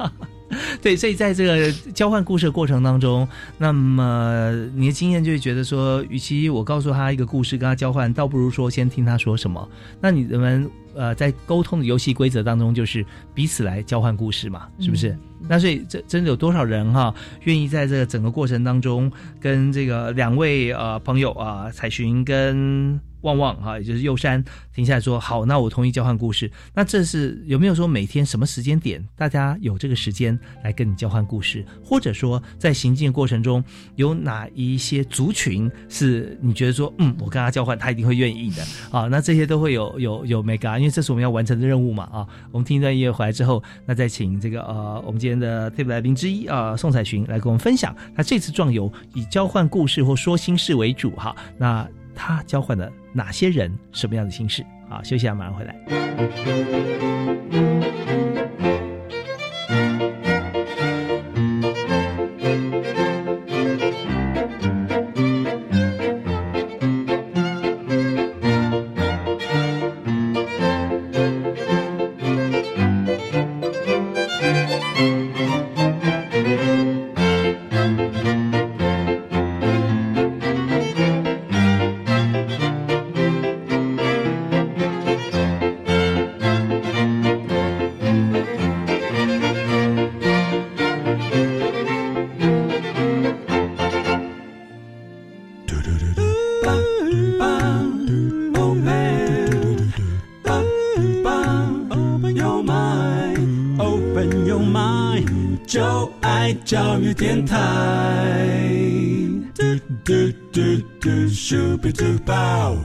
[LAUGHS] 对，所以在这个交换故事的过程当中，那么你的经验就会觉得说，与其我告诉他一个故事跟他交换，倒不如说先听他说什么。那你们。呃，在沟通的游戏规则当中，就是彼此来交换故事嘛，是不是？那所以这真的有多少人哈，愿意在这个整个过程当中，跟这个两位呃朋友啊，彩寻跟。旺旺哈，也就是右山停下来说好，那我同意交换故事。那这是有没有说每天什么时间点，大家有这个时间来跟你交换故事，或者说在行进过程中有哪一些族群是你觉得说嗯，我跟他交换，他一定会愿意的 [LAUGHS] 啊？那这些都会有有有 mega，因为这是我们要完成的任务嘛啊。我们听一段音乐回来之后，那再请这个呃我们今天的特别来宾之一啊宋彩群来跟我们分享他这次壮游以交换故事或说心事为主哈。那他交换了哪些人，什么样的心事？好，休息下，马上回来。教育电台。嘟嘟嘟嘟，咻比嘟爆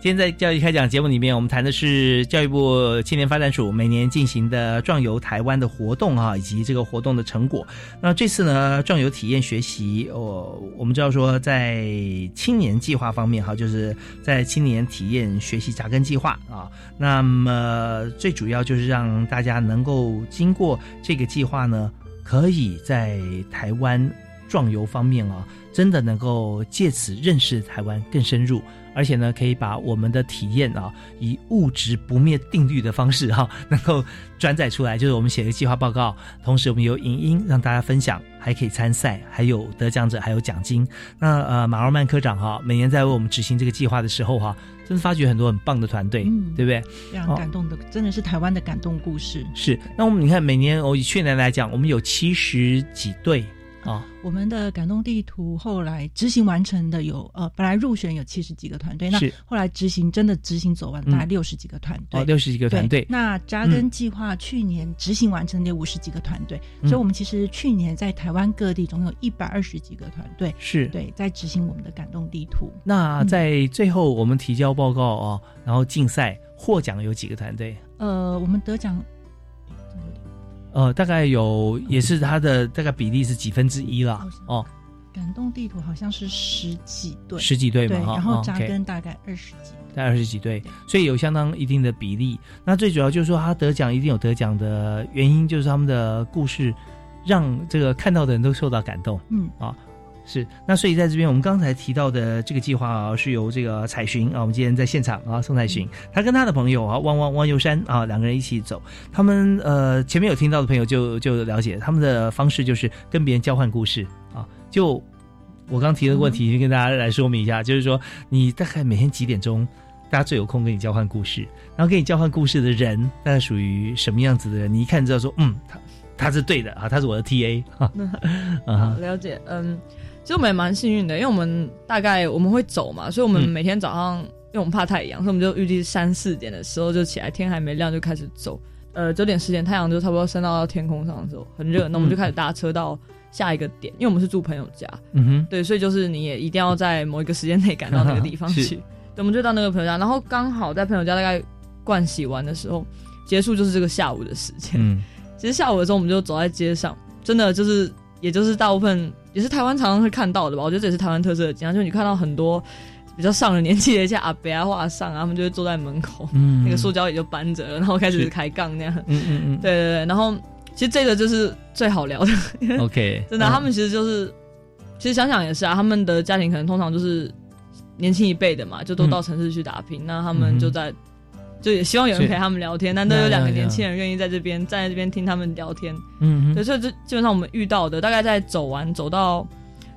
今天在教育开讲节目里面，我们谈的是教育部青年发展署每年进行的壮游台湾的活动啊，以及这个活动的成果。那这次呢，壮游体验学习，哦，我们知道说在青年计划方面哈，就是在青年体验学习扎根计划啊。那么最主要就是让大家能够经过这个计划呢，可以在台湾壮游方面啊，真的能够借此认识台湾更深入。而且呢，可以把我们的体验啊，以物质不灭定律的方式哈，能够转载出来。就是我们写个计划报告，同时我们有影音让大家分享，还可以参赛，还有得奖者，还有奖金。那呃，马尔曼科长哈，每年在为我们执行这个计划的时候哈，真的发掘很多很棒的团队，对不对？非常感动的，真的是台湾的感动故事。是。那我们你看，每年我以去年来讲，我们有七十几队。啊，我们的感动地图后来执行完成的有呃，本来入选有七十几个团队，那后来执行真的执行走完大概六十几个团队，哦，六十几个团队。那扎根计划去年执行完成的五十几个团队，所以我们其实去年在台湾各地总有一百二十几个团队，是对在执行我们的感动地图。那在最后我们提交报告啊，然后竞赛获奖有几个团队？呃，我们得奖。呃，大概有，也是它的大概比例是几分之一啦。哦，感动地图好像是十几对，十几对嘛，然后扎根大概二十几，大概二十几对，所以有相当一定的比例。那最主要就是说，他得奖一定有得奖的原因，就是他们的故事让这个看到的人都受到感动。嗯啊。是，那所以在这边，我们刚才提到的这个计划啊，是由这个彩寻啊，我们今天在现场啊，宋彩寻，他跟他的朋友啊，汪汪汪游山啊，两个人一起走。他们呃，前面有听到的朋友就就了解，他们的方式就是跟别人交换故事啊。就我刚提的问题，跟大家来说明一下，就是说你大概每天几点钟，大家最有空跟你交换故事，然后跟你交换故事的人，大概属于什么样子的人？你一看知道说，嗯，他他是对的啊，他是我的 T A 啊，[LAUGHS] 了解，嗯。其实我们也蛮幸运的，因为我们大概我们会走嘛，所以我们每天早上，因为我们怕太阳，所以我们就预计三四点的时候就起来，天还没亮就开始走。呃，九点十点太阳就差不多升到天空上的时候，很热，那我们就开始搭车到下一个点，因为我们是住朋友家，嗯哼，对，所以就是你也一定要在某一个时间内赶到那个地方去。[LAUGHS] 对，我们就到那个朋友家，然后刚好在朋友家大概盥洗完的时候结束，就是这个下午的时间。嗯，其实下午的时候我们就走在街上，真的就是。也就是大部分也是台湾常常会看到的吧，我觉得这也是台湾特色的景象，就是你看到很多比较上了年纪的一些阿伯啊、画上啊，他们就会坐在门口，那个塑胶椅就搬着，然后开始开杠那样。嗯嗯嗯，对对对。然后其实这个就是最好聊的。OK，[LAUGHS] 真的，他们其实就是，其实想想也是啊，他们的家庭可能通常就是年轻一辈的嘛，就都到城市去打拼，那他们就在。就也希望有人陪他们聊天，但都有两个年轻人愿意在这边站在这边听他们聊天。嗯，对，所以这基本上我们遇到的，大概在走完走到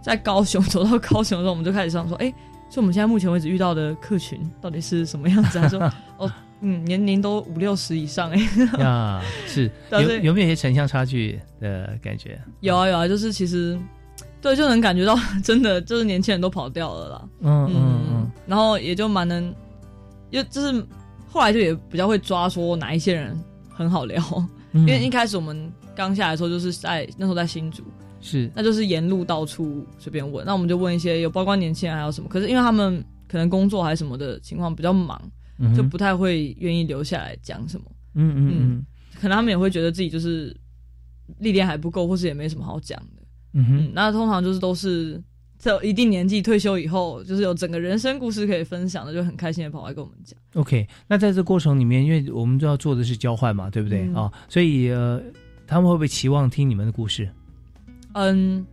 在高雄 [LAUGHS] 走到高雄的时候，我们就开始想说，哎，所以我们现在目前为止遇到的客群到底是什么样子？他说，[LAUGHS] 哦，嗯，年龄都五六十以上，哎，啊，是 [LAUGHS] 有有没有一些城乡差距的感觉？有啊有啊，就是其实对，就能感觉到真的就是年轻人都跑掉了啦。嗯嗯嗯，然后也就蛮能，因为就是。后来就也比较会抓说哪一些人很好聊，因为一开始我们刚下来的时候就是在那时候在新竹，是那就是沿路到处随便问，那我们就问一些有包括年轻人还有什么，可是因为他们可能工作还是什么的情况比较忙，就不太会愿意留下来讲什么。嗯嗯嗯，可能他们也会觉得自己就是历练还不够，或是也没什么好讲的。嗯哼，那通常就是都是。在一定年纪退休以后，就是有整个人生故事可以分享的，就很开心的跑来跟我们讲。OK，那在这过程里面，因为我们都要做的是交换嘛，对不对啊？所以呃，他们会不会期望听你们的故事？嗯，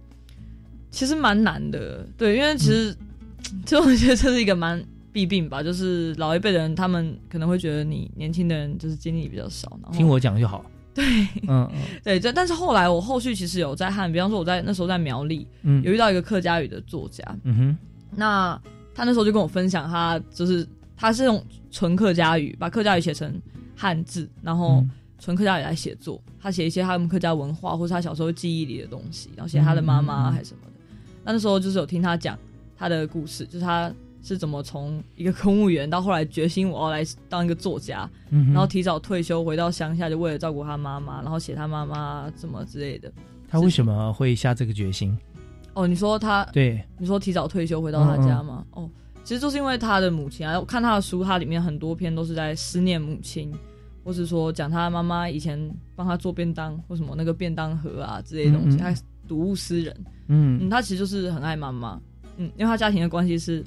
其实蛮难的，对，因为其实 [TSK] 就我觉得这是一个蛮弊病吧，就是老一辈的人他们可能会觉得你年轻的人就是经历比较少，听我讲就好。[LAUGHS] 对，嗯嗯，对，这但是后来我后续其实有在汉，比方说我在那时候在苗栗，嗯，有遇到一个客家语的作家，嗯哼，那他那时候就跟我分享，他就是他是用纯客家语把客家语写成汉字，然后纯客家语来写作，他写一些他们客家文化或是他小时候记忆里的东西，然后写他的妈妈还是什么的。那那时候就是有听他讲他的故事，就是他。是怎么从一个公务员到后来决心我要来当一个作家，然后提早退休回到乡下，就为了照顾他妈妈，然后写他妈妈什么之类的。他为什么会下这个决心？哦，你说他对你说提早退休回到他家吗？哦，其实就是因为他的母亲啊，我看他的书，他里面很多篇都是在思念母亲，或是说讲他妈妈以前帮他做便当或什么那个便当盒啊之类的东西，他睹物思人。嗯，他其实就是很爱妈妈。嗯，因为他家庭的关系是。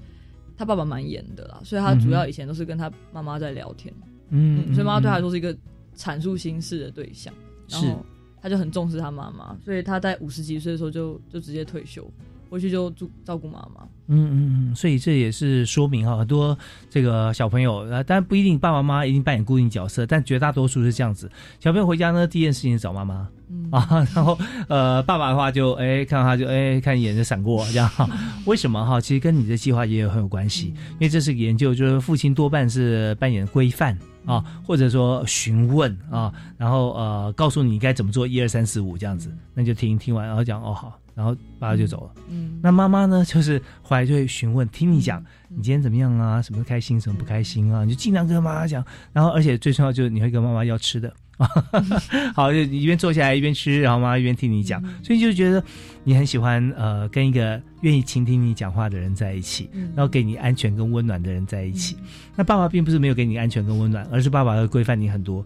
他爸爸蛮严的啦，所以他主要以前都是跟他妈妈在聊天，嗯，所以妈妈对他来说是一个阐述心事的对象，然后他就很重视他妈妈，所以他在五十几岁的时候就就直接退休，回去就住照顾妈妈。嗯嗯嗯，所以这也是说明哈，很多这个小朋友啊，当然不一定爸爸妈妈一定扮演固定角色，但绝大多数是这样子。小朋友回家呢，第一件事情找妈妈。啊，然后呃，爸爸的话就哎看到他就哎看一眼就闪过这样，[LAUGHS] 为什么哈？其实跟你的计划也有很有关系，因为这是个研究，就是父亲多半是扮演规范啊，或者说询问啊，然后呃告诉你该怎么做，一二三四五这样子，那就听听完然后讲哦好，然后爸爸就走了。嗯，那妈妈呢，就是回来就会询问，听你讲你今天怎么样啊，什么开心，什么不开心啊，你就尽量跟妈妈讲，然后而且最重要就是你会跟妈妈要吃的。啊，[LAUGHS] 好，就一边坐下来一边吃，然后妈妈一边听你讲，所以就觉得你很喜欢呃跟一个愿意倾听你讲话的人在一起，然后给你安全跟温暖的人在一起。那爸爸并不是没有给你安全跟温暖，而是爸爸会规范你很多。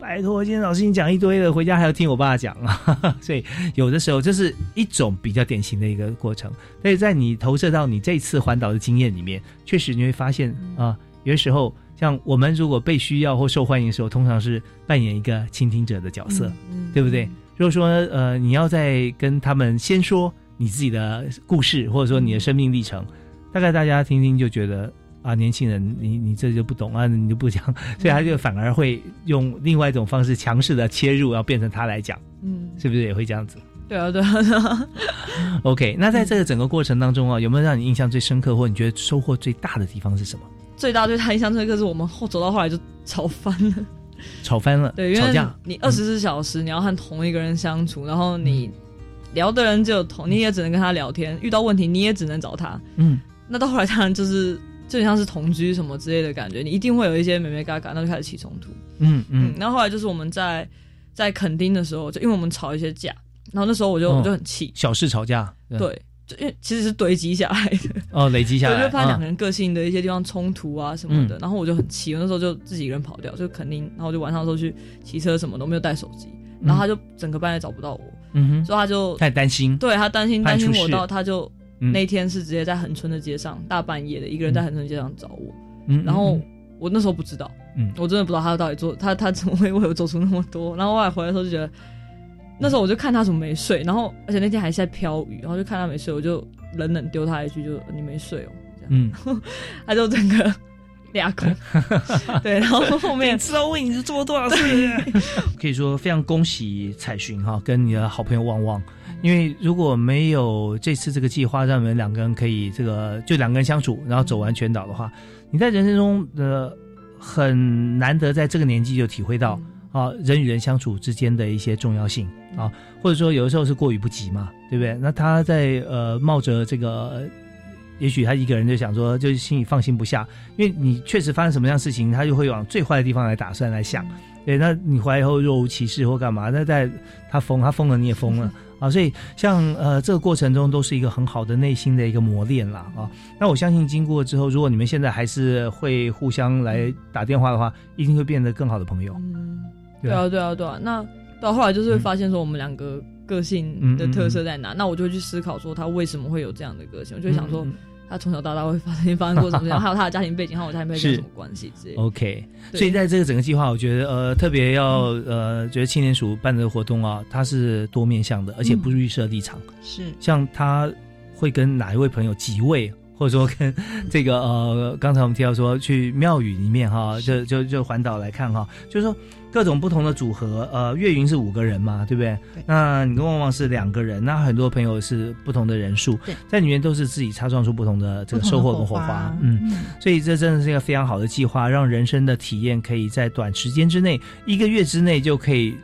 拜托，今天老师你讲一堆了，回家还要听我爸讲啊。[LAUGHS] 所以有的时候这是一种比较典型的一个过程。所以在你投射到你这次环岛的经验里面，确实你会发现啊，有的时候。像我们如果被需要或受欢迎的时候，通常是扮演一个倾听者的角色，对不对？如果说呃你要在跟他们先说你自己的故事，或者说你的生命历程，大概大家听听就觉得啊，年轻人你你这就不懂啊，[LAUGHS] 你就不讲，所以他就反而会用另外一种方式强势的切入，要变成他来讲，嗯，是不是也会这样子？对啊，对啊，对啊。[LAUGHS] OK，那在这个整个过程当中啊，有没有让你印象最深刻，或你觉得收获最大的地方是什么？最大对他印象深刻是我们后走到后来就吵翻了，吵翻了，对，因为吵架。你二十四小时你要和同一个人相处，然后你聊的人只有同，你也只能跟他聊天，遇到问题你也只能找他。嗯，那到后来当然就是就很像是同居什么之类的感觉，你一定会有一些美美嘎嘎，那就开始起冲突。嗯嗯，然后后来就是我们在在垦丁的时候，就因为我们吵一些架，然后那时候我就、哦我就很气，小事吵架，对，就因为其实是堆积下来的，哦，累积下对，来，[LAUGHS] 就怕两个嗯人个性的一些地方冲突啊什么的，嗯。然后我就很气，我那时候就自己一个人跑掉，就垦丁，然后就晚上的时候去骑车什么都没有带手机，然后他就整个半夜找不到我，嗯哼，所以他就他担心，对他担心担心我到，他就嗯。那天是直接在恒春的街上大半夜的一个人在恒春街上找我，嗯，然后嗯。我那时候不知道，嗯。我真的不知道他到底做他 [LAUGHS] 他怎么会为我做出那么多，然后后来回来的时候就觉得，那时候我就看他怎么没睡，然后而且那天还是在飘雨，然后就看他没睡，我就冷冷丢他一句就你没睡哦，这样，嗯，[LAUGHS] 他就整个俩口，[LAUGHS] 对，然后 [LAUGHS] 后面知道为你做了多少事，[LAUGHS] 可以说非常恭喜彩寻哈，跟你的好朋友旺旺，因为如果没有这次这个计划，让你们两个人可以这个就两个人相处，然后走完全岛的话，你在人生中的很难得在这个年纪就体会到啊人与人相处之间的一些重要性啊，或者说有的时候是过于不及嘛，对不对？那他在呃冒着这个。也许他一个人就想说，就是心里放心不下，因为你确实发生什么样的事情，他就会往最坏的地方来打算来想。对，那你回来以后若无其事或干嘛，那在他疯，他疯了你也疯了 [LAUGHS] 啊。所以像呃这个过程中都是一个很好的内心的一个磨练啦啊。那我相信经过之后，如果你们现在还是会互相来打电话的话，一定会变得更好的朋友。嗯，对啊，对啊，对啊。那到后来就是会发现说，我们两个个性的特色在哪？那我就会去思考说，他为什么会有这样的个性？我就想说，他从小到大会发生发生过什么事情，[LAUGHS] 还有他的家庭背景和我家庭背景有什么关系之类的。OK，所以在这个整个计划，我觉得呃特别要呃觉得青年署办这个活动啊，它是多面向的，而且不预设立场。是像他会跟哪一位朋友几位？或者说跟这个呃，刚才我们提到说去庙宇里面哈，就就就环岛来看哈，就是说各种不同的组合，呃，岳云是五个人嘛，对不对？对。那你跟旺旺是两个人，那很多朋友是不同的人数，在里面都是自己擦撞出不同的这个收获跟火花，嗯，所以这真的是一个非常好的计划，让人生的体验可以在短时间之内，一个月之内就可以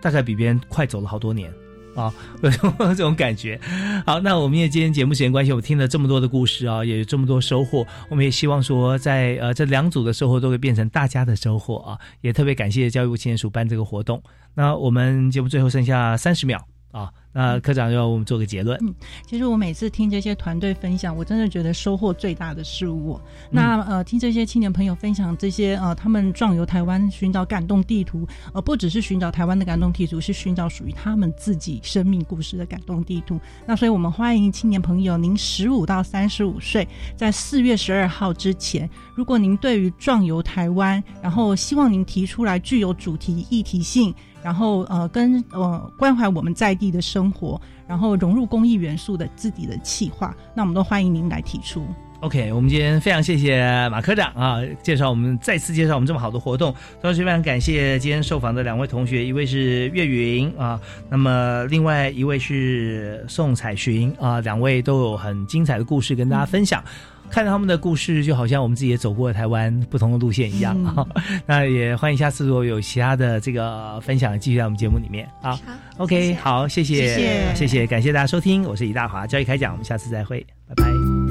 大概比别人快走了好多年。啊，[LAUGHS] 有这种感觉。好，那我们也今天节目时间关系，我们听了这么多的故事啊，也有这么多收获。我们也希望说在，呃这两组的收获都会变成大家的收获啊。也特别感谢教育部青年署办这个活动。那我们节目最后剩下三十秒啊，那科长要我们做个结论。嗯，其实我每次听这些团队分享，我真的觉得收获最大的是我。那呃，听这些青年朋友分享这些呃，他们壮游台湾、寻找感动地图，呃，不只是寻找台湾的感动地图，是寻找属于他们自己生命故事的感动地图。那所以我们欢迎青年朋友，您十五到三十五岁，在四月十二号之前，如果您对于壮游台湾，然后希望您提出来具有主题议题性。然后呃，跟呃关怀我们在地的生活，然后融入公益元素的自己的企划，那我们都欢迎您来提出。OK，我们今天非常谢谢马科长啊，介绍我们再次介绍我们这么好的活动，同时非常感谢今天受访的两位同学，一位是岳云啊，那么另外一位是宋彩寻啊，两位都有很精彩的故事跟大家分享。看到他们的故事，就好像我们自己也走过台湾不同的路线一样啊。[LAUGHS] 那也欢迎下次如果有其他的这个分享，继续在我们节目里面啊。OK，好，谢谢，谢谢谢谢，感谢大家收听，我是李大华，交易开讲，我们下次再会，拜拜。